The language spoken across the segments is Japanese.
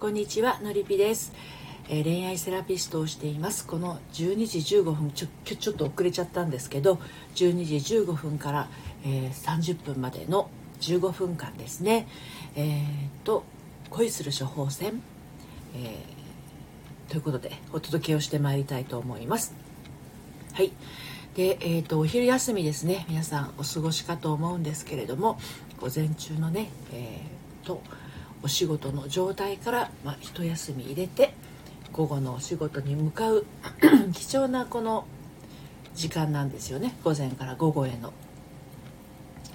こんにちはのりぴです、えー、恋愛セラピストをしています。この12時15分ちょちょっと遅れちゃったんですけど12時15分から、えー、30分までの15分間ですね。えー、っと恋する処方箋、えー、ということでお届けをしてまいりたいと思います。はい。で、えーと、とお昼休みですね。皆さんお過ごしかと思うんですけれども午前中のねえー、とお仕事の状態から、まあ、一休み入れて午後のお仕事に向かう 貴重なこの時間なんですよね。午前から午後への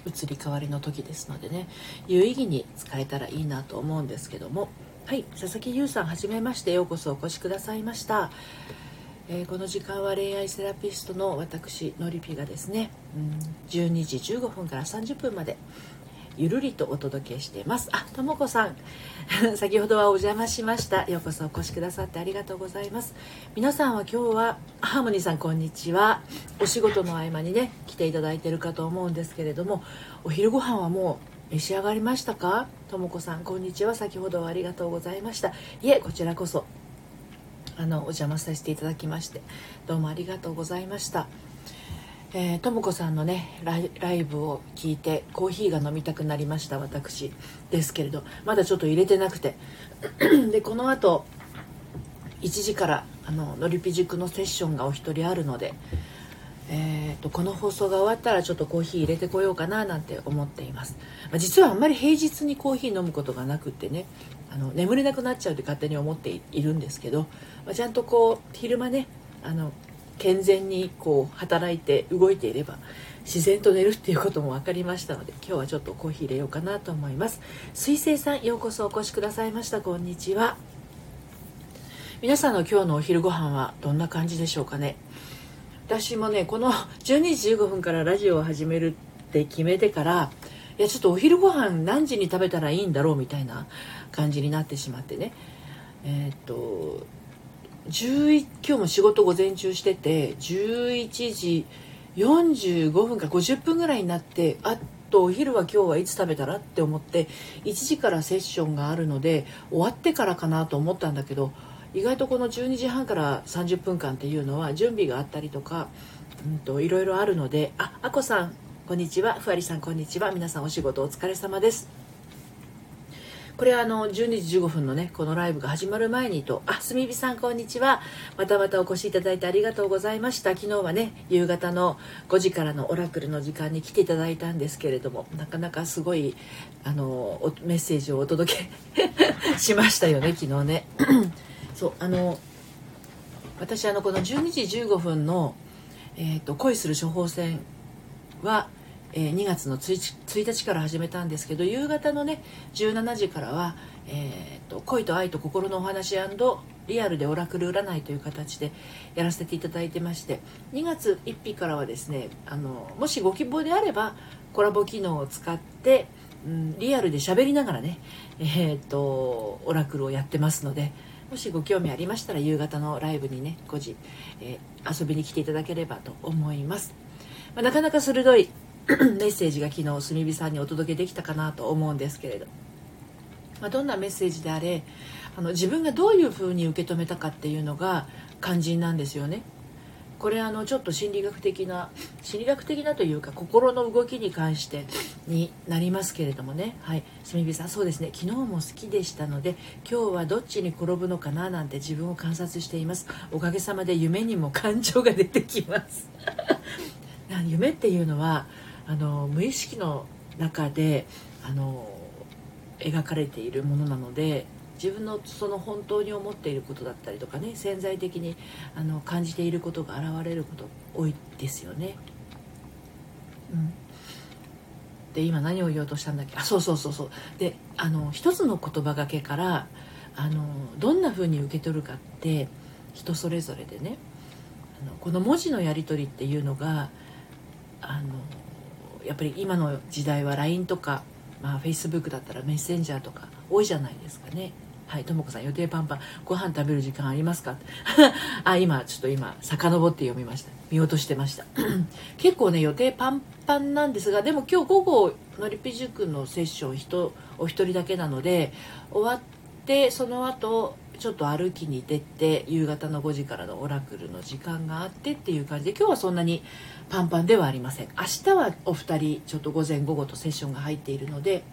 移り変わりの時ですのでね。有意義に使えたらいいなと思うんですけども。はい佐々木優さんはじめましてようこそお越しくださいました、えー、この時間は恋愛セラピストの私のりぴがですね、うん、12時15分から30分までゆるりとお届けしています。あともこさん。先ほどはお邪魔しました。ようこそお越しくださってありがとうございます。皆さんは今日はハーモニーさんこんにちは。お仕事の合間にね来ていただいてるかと思うんですけれどもお昼ご飯はもう召し上がりましたか？ともこさんこんにちは。先ほどはありがとうございました。いえこちらこそあのお邪魔させていただきましてどうもありがとうございました。えー、とも子さんのねライブを聞いてコーヒーが飲みたくなりました私ですけれどまだちょっと入れてなくて。でこのあと1時からあののりぴ塾のセッションがお一人あるので、えーと、この放送が終わったらちょっとコーヒー入れてこようかななんて思っています、まあ、実はあんまり平日にコーヒー飲むことがなくってねあの眠れなくなっちゃうって勝手に思っているんですけど、まあ、ちゃんとこう昼間ねあの健全にこう働いて動いていれば自然と寝るっていうことも分かりましたので今日はちょっとコーヒー入れようかなと思います。水星さんようこそお越しくださいました。こんにちは。皆さんの今日のお昼ご飯はどんな感じでしょうかね。私もねこの12時15分からラジオを始めるって決めてからいやちょっとお昼ご飯何時に食べたらいいんだろうみたいな感じになってしまってね。えー、っと11今日も仕事午前中してて11時45分か50分ぐらいになってあっとお昼は今日はいつ食べたらって思って1時からセッションがあるので終わってからかなと思ったんだけど意外とこの12時半から30分間っていうのは準備があったりとか、うんと、いろいろあるのでああこさんこんにちは。ふわりさんこんにちは。皆さんお仕事お疲れ様です。これはあの12時15分のねこのライブが始まる前にと。あすみびさんこんにちは。またまたお越しいただいてありがとうございました。昨日はね夕方の5時からのオラクルの時間に来ていただいたんですけれどもなかなかすごいあのメッセージをお届け しましたよね昨日ね。そうあの私あのこの12時15分の、えーと恋する処方箋はえ、2月の 1, 1日から始めたんですけど夕方のね17時からは、えーと、恋と愛と心のお話リアルでオラクル占いという形でやらせていただいてまして2月1日からはですねあのもしご希望であればコラボ機能を使って、うん、リアルで喋りながらね、えーと、オラクルをやってますのでもしご興味ありましたら夕方のライブにね5時、えー、遊びに来ていただければと思います。まあ、なかなか鋭い メッセージが昨日炭火さんにお届けできたかなと思うんですけれど、まあ、どんなメッセージであれあの自分がどういうふうに受け止めたかっていうのが肝心なんですよね。これあのちょっと心理学的な心理学的なというか心の動きに関してになりますけれどもね。はい。すみびさんそうですね。昨日も好きでしたので今日はどっちに転ぶのかななんて自分を観察しています。おかげさまで夢にも感情が出てきます。夢っていうのはあの無意識の中であの描かれているものなので自分のその本当に思っていることだったりとかね潜在的にあの感じていることが現れること多いですよね。うん、で今何を言おうとしたんだっけ？あそうそうそうそう。であの一つの言葉がけからあのどんな風に受け取るかって人それぞれでねあのこの文字のやり取りっていうのがあのやっぱり今の時代は LINE とか、まあ、Facebook だったらメッセンジャーとか多いじゃないですかね。はい、ともこさん予定パンパン。ご飯食べる時間ありますか？あ今ちょっと今遡って読みました。見落としてました。結構ね予定パンパンなんですがでも今日午後のりぴ塾のセッション人お一人だけなので終わっでその後ちょっと歩きに出て夕方の5時からのオラクルの時間があってっていう感じで今日はそんなにパンパンではありません。明日はお二人ちょっと午前午後とセッションが入っているので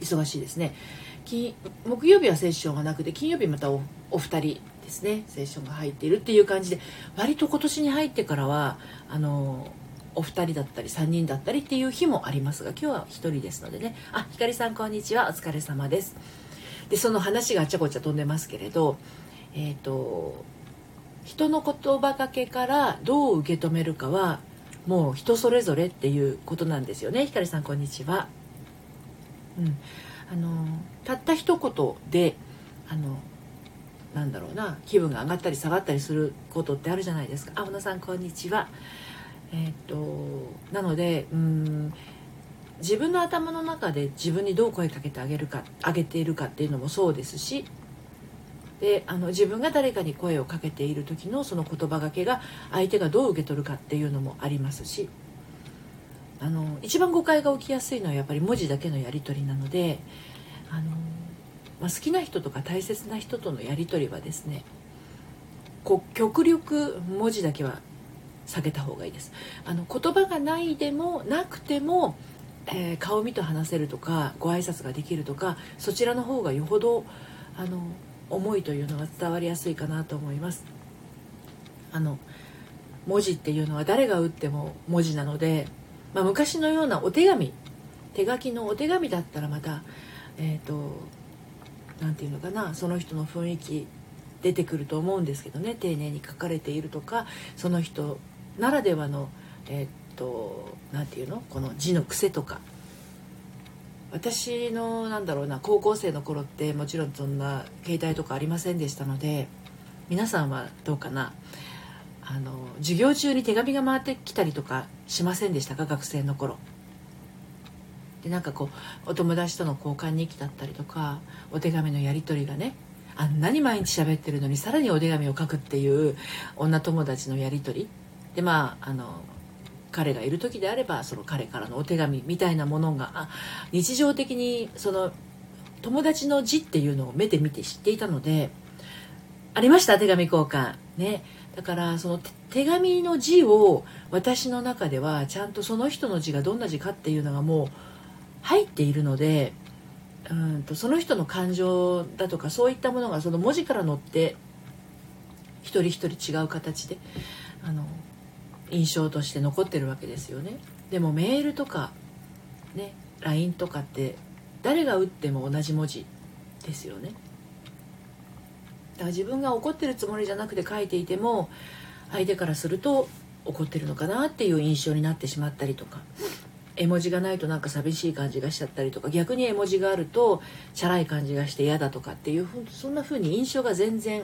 忙しいですね。金木曜日はセッションがなくて金曜日またおお二人ですね。セッションが入っているっていう感じで割と今年に入ってからはあのお二人だったり3人だったりっていう日もありますが今日は1人ですのでね。あひかりさんこんにちは。お疲れ様です。でその話があちゃこちゃ飛んでますけれどえっ、ー、と人の言葉かけからどう受け止めるかはもう人それぞれっていうことなんですよね。ひかりさんこんにちは。うん。あのたった一言であのなんだろうな気分が上がったり下がったりすることってあるじゃないですか。あ小野さんこんにちは。えー、っとなのでうん自分の頭の中で自分にどう声かけてあげるかあげているかっていうのもそうですしであの自分が誰かに声をかけている時のその言葉がけが相手がどう受け取るかっていうのもありますしあの一番誤解が起きやすいのはやっぱり文字だけのやり取りなのであの、まあ、好きな人とか大切な人とのやり取りはですねこ極力文字だけは避けた方がいいです。あの言葉がないでもなくても、えー、顔見と話せるとかご挨拶ができるとかそちらの方がよほどあの思いというのは伝わりやすいかなと思います。あの文字っていうのは誰が打っても文字なので、まあ、昔のようなお手紙手書きのお手紙だったらまたえっ、ー、と何て言うのかなその人の雰囲気出てくると思うんですけどね丁寧に書かれているとかその人ならではのえー、と何て言うの？この字の癖とか。私のなんだろうな高校生の頃ってもちろんそんな携帯とかありませんでしたので皆さんはどうかな？あの授業中に手紙が回ってきたりとかしませんでしたか？学生の頃。でなんかこうお友達との交換日記だったりとかお手紙のやり取りがねあんなに毎日喋ってるのにさらにお手紙を書くっていう女友達のやり取り。でまああの彼がいる時であればその彼からのお手紙みたいなものが日常的にその友達の字っていうのを目で見て知っていたのでありました手紙交換。ね。だからその手紙の字を私の中ではちゃんとその人の字がどんな字かっていうのがもう入っているのでうんとその人の感情だとかそういったものがその文字から載って一人一人違う形であの印象として残ってるわけですよねでもメールとかね LINE とかって誰が打っても同じ文字ですよねだから自分が怒ってるつもりじゃなくて書いていても相手からすると怒ってるのかなっていう印象になってしまったりとか絵文字がないとなんか寂しい感じがしちゃったりとか逆に絵文字があるとチャラい感じがして嫌だとかっていうそんな風に印象が全然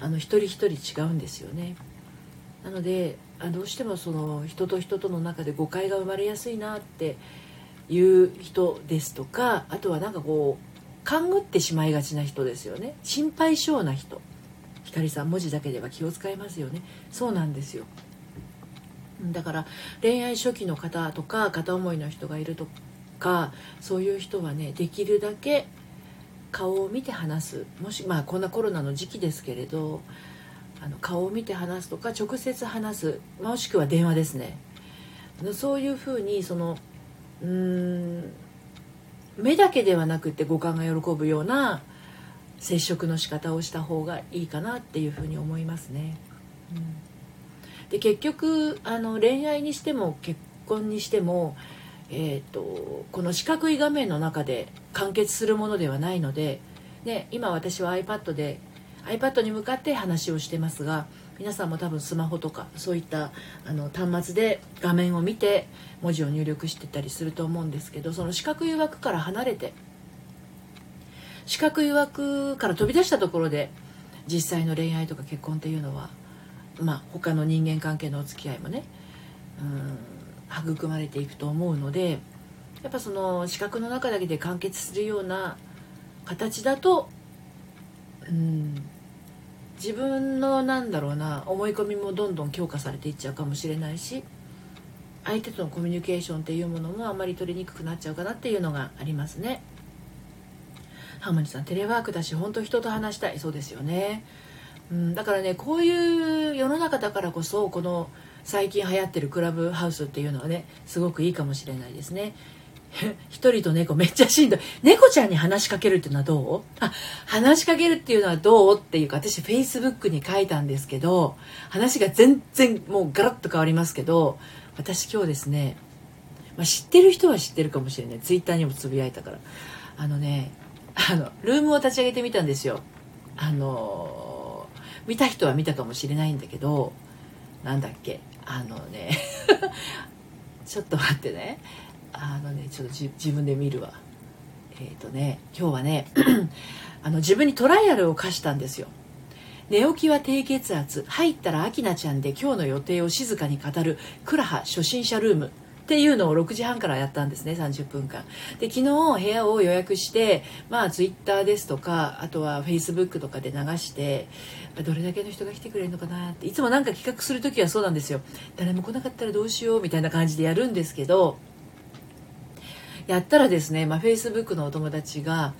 あの一人一人違うんですよね。なのであどうしてもその人と人との中で誤解が生まれやすいなっていう人ですとかあとはなんかこう勘ぐってしまいがちな人ですよね。心配性な人。光さん文字だけでは気を使いますよね。そうなんですよ。だから恋愛初期の方とか片思いの人がいるとかそういう人はねできるだけ顔を見て話す。もしまあこんなコロナの時期ですけれどあの顔を見て話すとか直接話すもしくは電話ですねそういうふうにそのうん目だけではなくて五感が喜ぶような接触の仕方をした方がいいかなっていうふうに思いますね。うん、で結局あの恋愛にしても結婚にしても、えーと、この四角い画面の中で完結するものではないので、ね、今私は iPad で iPad に向かって話をしてますが皆さんも多分スマホとかそういったあの端末で画面を見て文字を入力してたりすると思うんですけどその四角い枠から離れて四角い枠から飛び出したところで実際の恋愛とか結婚っていうのはまあ他の人間関係のお付き合いもねうん育まれていくと思うのでやっぱその四角の中だけで完結するような形だとうん自分のなんだろうな思い込みもどんどん強化されていっちゃうかもしれないし相手とのコミュニケーションっていうものもあまり取りにくくなっちゃうかなっていうのがありますね。ハーモニーさんテレワークだし本当人と話したい。そうですよね、うん、だからねこういう世の中だからこそこの最近流行ってるクラブハウスっていうのはねすごくいいかもしれないですね。一人と猫めっちゃしんどい。猫ちゃんに話しかけるっていうのはどう？あ話しかけるっていうのはどう？っていうか私フェイスブックに書いたんですけど話が全然もうガラッと変わりますけど私今日ですね、まあ、知ってる人は知ってるかもしれない。ツイッターにもつぶやいたから。あのねあのルームを立ち上げてみたんですよ。あの見た人は見たかもしれないんだけどなんだっけ？あのね ちょっと待ってね。あのねちょっと自分で見るわ。えっ、ー、とね今日はね あの自分にトライアルを課したんですよ。寝起きは低血圧入ったらアキナちゃんで今日の予定を静かに語るクラハ初心者ルーム。っていうのを6時半からやったんですね30分間。で昨日部屋を予約してまあツイッターですとかあとはフェイスブックとかで流してどれだけの人が来てくれるのかなって。いつもなんか企画する時はそうなんですよ。誰も来なかったらどうしようみたいな感じでやるんですけどやったらですね、まあ、フェイスブックのお友達が、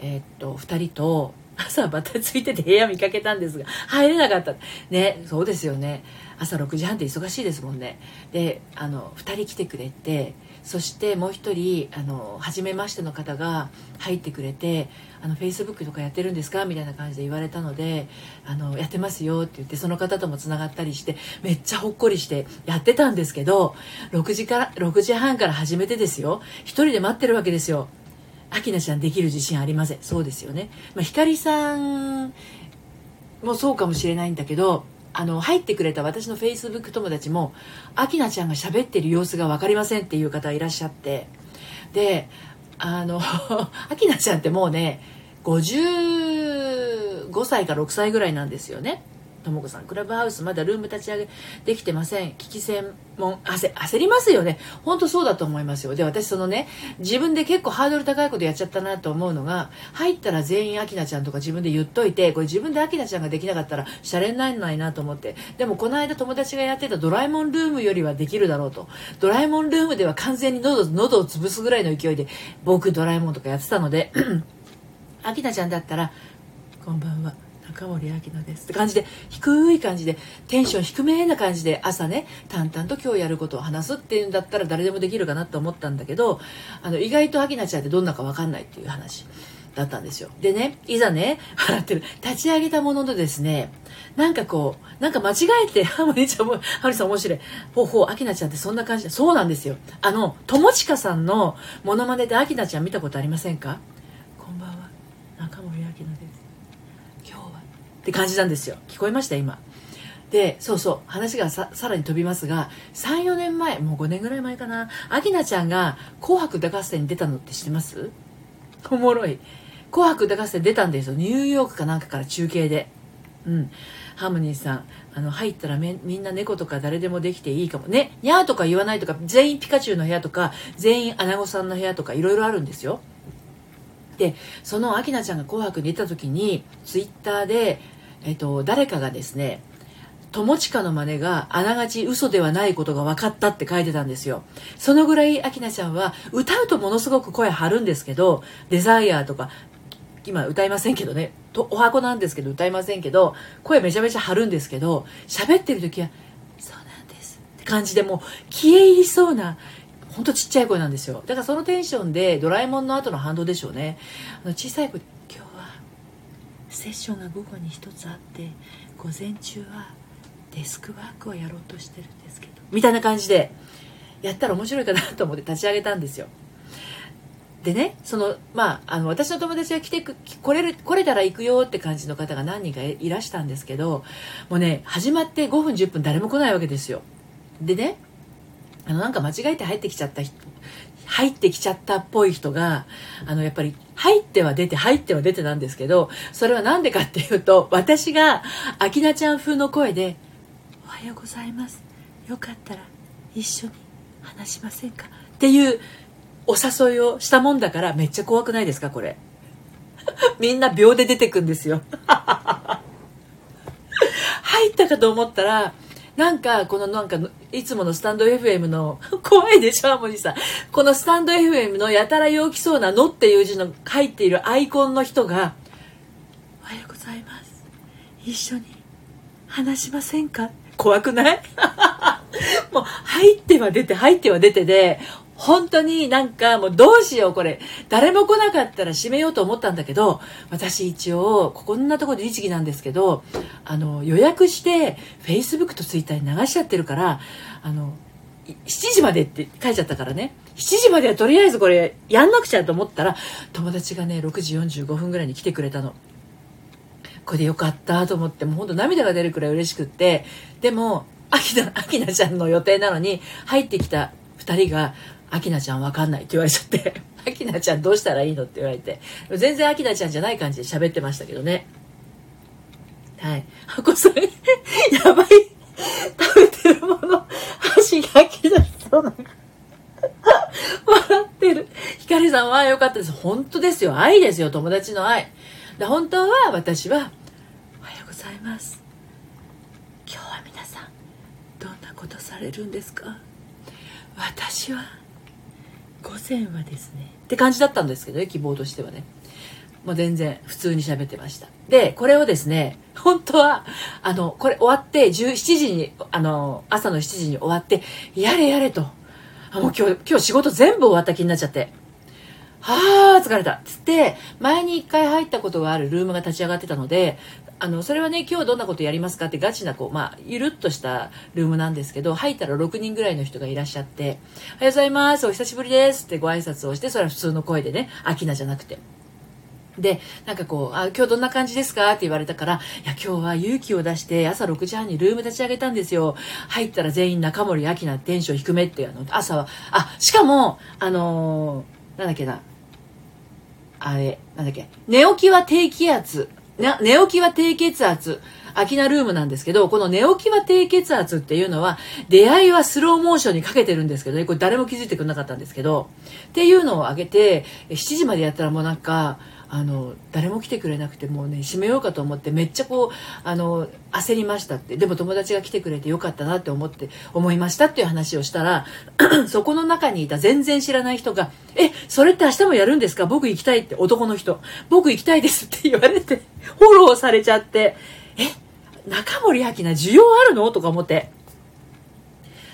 えー、っと2人と朝バタついてて部屋見かけたんですが入れなかった。ねそうですよね。朝6時半って忙しいですもんね。であの2人来てくれてそしてもう1人あの初めましての方が入ってくれて「あのフェイスブックとかやってるんですか?」みたいな感じで言われたので「あのやってますよ」って言ってその方ともつながったりしてめっちゃほっこりしてやってたんですけど6時から6時半から始めてですよ1人で待ってるわけですよ。アキナちゃんできる自信ありませんそうですよね、まあ、光さんもそうかもしれないんだけどあの入ってくれた私のフェイスブック友達もアキナちゃんが喋ってる様子が分かりませんっていう方いらっしゃってであの アキナちゃんってもうね55歳か6歳ぐらいなんですよね。ともこさんクラブハウスまだルーム立ち上げできてません。危機専門焦焦りますよね。本当そうだと思いますよ。で私そのね自分で結構ハードル高いことやっちゃったなと思うのが入ったら全員アキナちゃんとか自分で言っといてこれ自分でアキナちゃんができなかったらシャレになんないなと思って。でもこの間友達がやってたドラえもんルームよりはできるだろうと。ドラえもんルームでは完全に喉喉を潰すぐらいの勢いで僕ドラえもんとかやってたのでアキナちゃんだったら「こんばんは」中森明菜ですって感じで低い感じでテンション低めな感じで朝ね淡々と今日やることを話すっていうんだったら誰でもできるかなと思ったんだけどあの意外と明菜ちゃんってどんなか分かんないっていう話だったんですよ。でねいざね笑ってる。立ち上げたもののですねなんかこうなんか間違えてハモリちゃんもハモリさん面白い。ほうほう明菜ちゃんってそんな感じでそうなんですよ。あの友近さんのモノマネで明菜ちゃん見たことありませんかこんばんは中森明菜ですって感じなんですよ。聞こえました？今。でそうそう。話がさらに飛びますが34年前もう5年ぐらい前かな。明菜ちゃんが「紅白歌合戦」に出たのって知ってます？おもろい「紅白歌合戦」出たんですよ。ニューヨークかなんかから中継で。うん。ハーモニーさんあの入ったらみんな猫とか誰でもできていいかも。ねにゃーとか言わないとか全員ピカチュウの部屋とか全員アナゴさんの部屋とかいろいろあるんですよ。でその明菜ちゃんが「紅白」に出た時にツイッターでえっと、誰かがですね友近の真似があながち嘘ではないことが分かったって書いてたんですよ。そのぐらい明菜ちゃんは歌うとものすごく声張るんですけどデザイアとか今歌いませんけどねとお箱なんですけど歌いませんけど声めちゃめちゃ張るんですけど喋ってる時は「そうなんです」って感じでもう消え入りそうなほんとちっちゃい声なんですよ。だからそのテンションでドラえもんの後の反動でしょうね。あの小さい声セッションが午後に1つあって午前中はデスクワークをやろうとしてるんですけど。みたいな感じでやったら面白いかなと思って立ち上げたんですよ。でねそのまああの私の友達が来て来れる来れたら行くよって感じの方が何人かいらしたんですけどもうね始まって5分10分誰も来ないわけですよ。でねあのなんか間違えて入ってきちゃった人入ってきちゃったっぽい人があのやっぱり入っては出て入っては出てなんですけどそれは何でかっていうと私が明菜ちゃん風の声で「おはようございます。よかったら一緒に話しませんか?」っていうお誘いをしたもんだからめっちゃ怖くないですかこれ。みんな秒で出てくんですよ。入ったかと思ったらなんかこのなんかいつものスタンド FM の、怖いでしょ、ハモニさん。このスタンド FM のやたら陽気そうなのっていう字の書いているアイコンの人が、おはようございます。一緒に話しませんか？怖くない？もう入っては出て入っては出てで本当になんかもうどうしようこれ。誰も来なかったら閉めようと思ったんだけど私一応こんなところで律儀なんですけどあの予約して Facebook と Twitter に流しちゃってるからあの7時までって書いちゃったからね。7時まではとりあえずこれやんなくちゃと思ったら友達がね6時45分ぐらいに来てくれたの。これでよかったと思ってもうほんと涙が出るくらい嬉しくって。でもアキナアキナちゃんの予定なのに入ってきた2人がアキナちゃんわかんないって言われちゃって、アキナちゃんどうしたらいいの？って言われて、全然アキナちゃんじゃない感じで喋ってましたけどね。はい。ハコさん、やばい。食べてるもの、箸が切れそうな。笑ってる。ひかりさんは良かったです。本当ですよ。愛ですよ。友達の愛。で本当は私は、おはようございます。今日は皆さん、どんなことされるんですか？私は、午前はですね。って感じだったんですけどね希望としてはね。もう全然普通に喋ってました。でこれをですね本当はあのこれ終わって17時にあの朝の7時に終わってやれやれと。もう今日今日仕事全部終わった気になっちゃって。はあ疲れたつって前に1回入ったことがあるルームが立ち上がってたのであのそれはね今日どんなことやりますかってガチなこう、まあ、ゆるっとしたルームなんですけど入ったら6人ぐらいの人がいらっしゃって「おはようございますお久しぶりです」ってご挨拶をしてそれは普通の声でね「アキナじゃなくて。で、なんかこう、あ、今日どんな感じですかって言われたから、いや、今日は勇気を出して朝6時半にルーム立ち上げたんですよ。入ったら全員中森明菜テンション低めってあの、朝は、あ、しかも、あのー、なんだっけな、あれ、なんだっけ、寝起きは低気圧。な寝起きは低血圧。アキナルームなんですけど、この寝起きは低血圧っていうのは、出会いはスローモーションにかけてるんですけどね、これ誰も気づいてくれなかったんですけど、っていうのを挙げて、7時までやったらもうなんか、あの誰も来てくれなくてもうね閉めようかと思ってめっちゃこうあの焦りましたってでも友達が来てくれてよかったなって思って思いましたっていう話をしたら そこの中にいた全然知らない人が「えそれって明日もやるんですか？僕行きたい」って男の人「僕行きたいです」って言われてフォローされちゃって「え中森明菜需要あるの?」とか思って。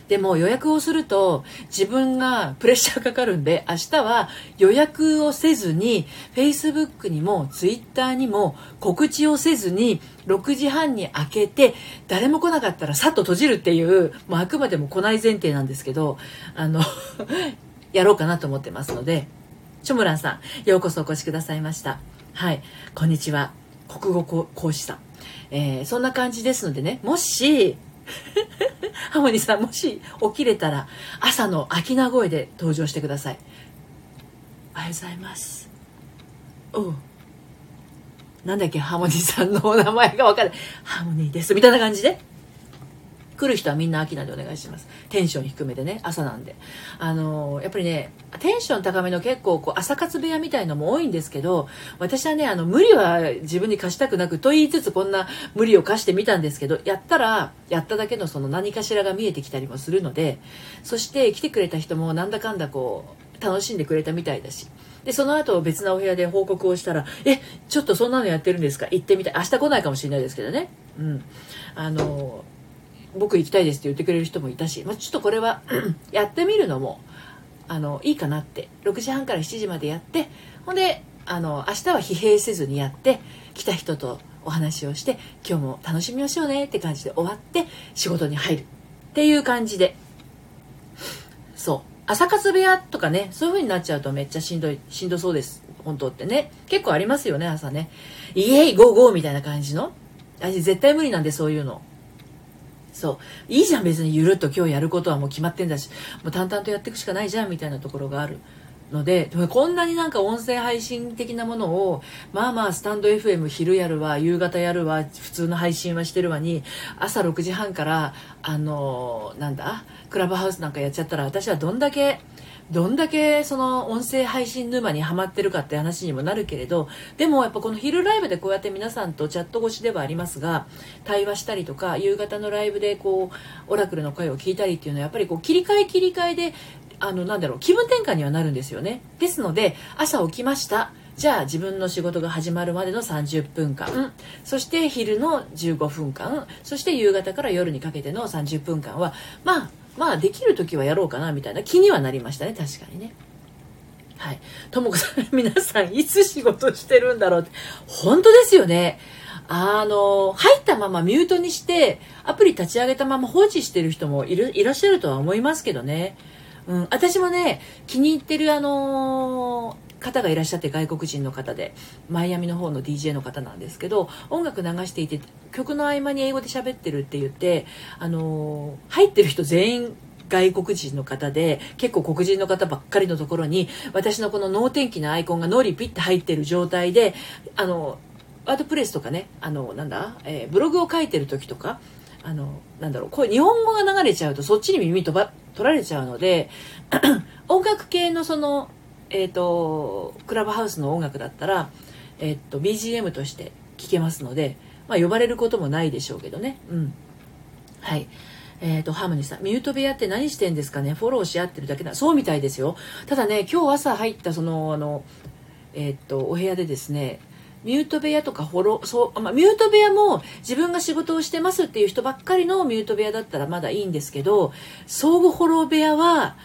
でも予約をすると自分がプレッシャーかかるんで明日は予約をせずに Facebook にも Twitter にも告知をせずに6時半に開けて誰も来なかったらさっと閉じるっていうもうあくまでも来ない前提なんですけどあの やろうかなと思ってますのでチョムランさんようこそお越しくださいました。はいこんにちは。国語講師さん、えー、そんな感じですのでねもし ハモニーさんもし起きれたら朝の秋名声で登場してください。おはようございます。おう。なんだっけハモニーさんのお名前が分かる。ハモニーです。みたいな感じで。来る人はみんな秋名でお願いしますテンション低めでね朝なんであのやっぱりねテンション高めの結構こう朝活部屋みたいのも多いんですけど私はねあの無理は自分に貸したくなくと言いつつこんな無理を貸してみたんですけどやったらやっただけのその何かしらが見えてきたりもするのでそして来てくれた人もなんだかんだこう楽しんでくれたみたいだしで、その後別なお部屋で報告をしたら、え、ちょっとそんなのやってるんですか？行ってみたい。明日来ないかもしれないですけどね。うん。あの、僕行きたいですって言ってくれる人もいたし、まあ、ちょっとこれは やってみるのもあのいいかなって。6時半から7時までやってほんであの明日は疲弊せずにやって来た人とお話をして今日も楽しみましょうねって感じで終わって仕事に入る。っていう感じで。そう。朝活部屋とかねそういう風になっちゃうとめっちゃしんどいしんどそうです。本当ってね。結構ありますよね朝ね。イエイゴーゴーみたいな感じの。私絶対無理なんでそういうの。そう。いいじゃん、別にゆるっと今日やることはもう決まってんだし、もう淡々とやっていくしかないじゃん、みたいなところがある。ので、こんなになんか音声配信的なものを、まあまあスタンド FM 昼やるわ、夕方やるわ、普通の配信はしてるわに、朝6時半から、あのー、なんだ、クラブハウスなんかやっちゃったら、私はどんだけどんだけその音声配信沼にはまってるかって話にもなるけれどでもやっぱこの昼ライブでこうやって皆さんとチャット越しではありますが対話したりとか夕方のライブでこうオラクルの声を聞いたりっていうのはやっぱりこう切り替え切り替えであのなんだろう気分転換にはなるんですよね。ですので朝起きました。じゃあ自分の仕事が始まるまでの30分間そして昼の15分間。そして夕方から夜にかけての30分間はまあまあできる時はやろうかなみたいな気にはなりましたね。確かにね。はい。ともこさん皆さんいつ仕事してるんだろうって。本当ですよね。あの入ったままミュートにしてアプリ立ち上げたまま放置してる人もいるいらっしゃるとは思いますけどね。うん、私もね気に入ってるあの、方がいらっしゃって外国人の方でマイアミの方の DJ の方なんですけど音楽流していて曲の合間に英語で喋ってるって言ってあの入ってる人全員外国人の方で結構黒人の方ばっかりのところに私のこの脳天気なアイコンがノリピッて入ってる状態であのワードプレスとかねあのなんだ、えー、ブログを書いてる時とかあのなんだろうこう日本語が流れちゃうとそっちに耳飛ば取られちゃうので 音楽系のそのえ、ー、とクラブハウスの音楽だったら、え、ー、と BGM として聴けますので、まあ、呼ばれることもないでしょうけどね。うん。はい。え、ー、と、ハムニーさん、ミュート部屋って何してんですかね？フォローし合ってるだけだ。そうみたいですよ。ただね、今日朝入った、その、あの、えっ、と、お部屋でですね、ミュート部屋とかフォロー、そう、まあ、ミュート部屋も自分が仕事をしてますっていう人ばっかりのミュート部屋だったらまだいいんですけど、相互フォロー部屋は、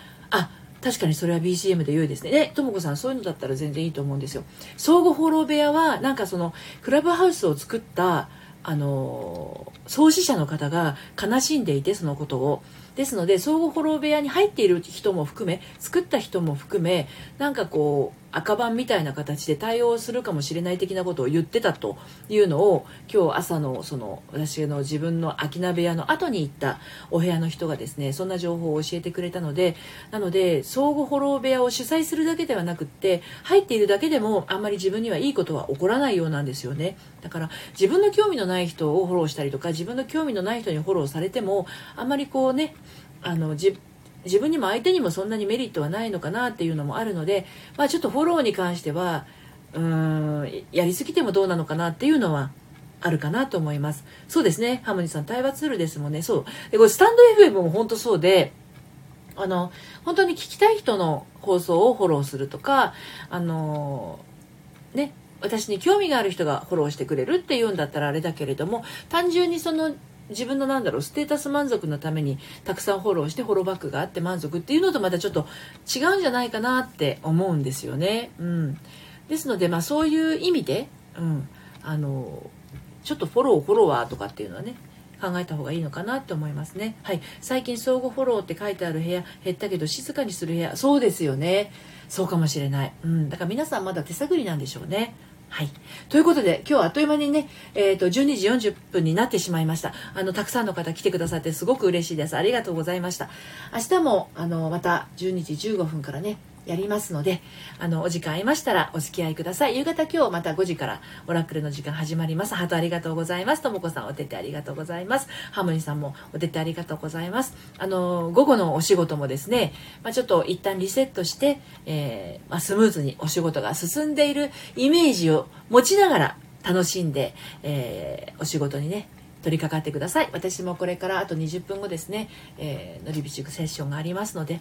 確かにそれは BGM で良いですね。で、ともこさん、そういうのだったら全然いいと思うんですよ。相互フォロー部屋は、なんかその、クラブハウスを作った、あの、創始者の方が悲しんでいて、そのことを。ですので、相互フォロー部屋に入っている人も含め、作った人も含め、なんかこう、赤番みたいな形で対応するかもしれない的なことを言ってたというのを今日朝のその私の自分の空き鍋屋の後に行ったお部屋の人がですねそんな情報を教えてくれたのでなので相互フォロー部屋を主催するだけではなくって入っているだけでもあんまり自分にはいいことは起こらないようなんですよね。だから自分の興味のない人をフォローしたりとか自分の興味のない人にフォローされてもあんまりこうねあの自自分にも相手にもそんなにメリットはないのかなっていうのもあるので、まあ、ちょっとフォローに関してはうーんやりすぎてもどうなのかなっていうのはあるかなと思います。そうですね。ハモニさん対話ツールですもんね。そう。でこれスタンド FM も本当そうであの本当に聞きたい人の放送をフォローするとかあのね私に興味がある人がフォローしてくれるっていうんだったらあれだけれども単純にその自分のなんだろうステータス満足のためにたくさんフォローしてフォローバックがあって満足っていうのとまたちょっと違うんじゃないかなって思うんですよね。うん、ですので、まあ、そういう意味で、うん、あのちょっとフォローフォロワーとかっていうのはね考えた方がいいのかなって思いますね。はい。最近相互フォローって書いてある部屋減ったけど静かにする部屋。そうですよね。そうかもしれない。うん。だから皆さんまだ手探りなんでしょうね。はい。ということで、今日はあっという間にね、えっ、ー、と、12時40分になってしまいました。あの、たくさんの方来てくださってすごく嬉しいです。ありがとうございました。明日も、あの、また12時15分からね、やりますので、あの、お時間ありましたらお付き合いください。夕方今日また5時からオラクルの時間始まります。ハートありがとうございます。ともこさんお手手ありがとうございます。ハーモニーさんもお手手ありがとうございます。あの、午後のお仕事もですね、まあ、ちょっと一旦リセットして、えー、まあ、スムーズにお仕事が進んでいるイメージを持ちながら楽しんで、えー、お仕事にね、取り掛かってください。私もこれからあと20分後ですね、えー、のりびちくセッションがありますので、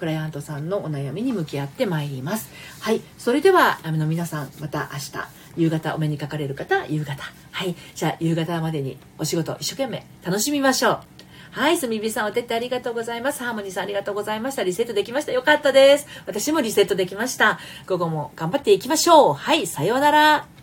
クライアントさんのお悩みに向き合ってまいります。はい。それでは、あの皆さん、また明日、夕方お目にかかれる方、夕方。はい。じゃあ、夕方までにお仕事一生懸命楽しみましょう。はい、すみびさんお手ってありがとうございます。ハーモニーさんありがとうございました。リセットできました。よかったです。私もリセットできました。午後も頑張っていきましょう。はい、さようなら。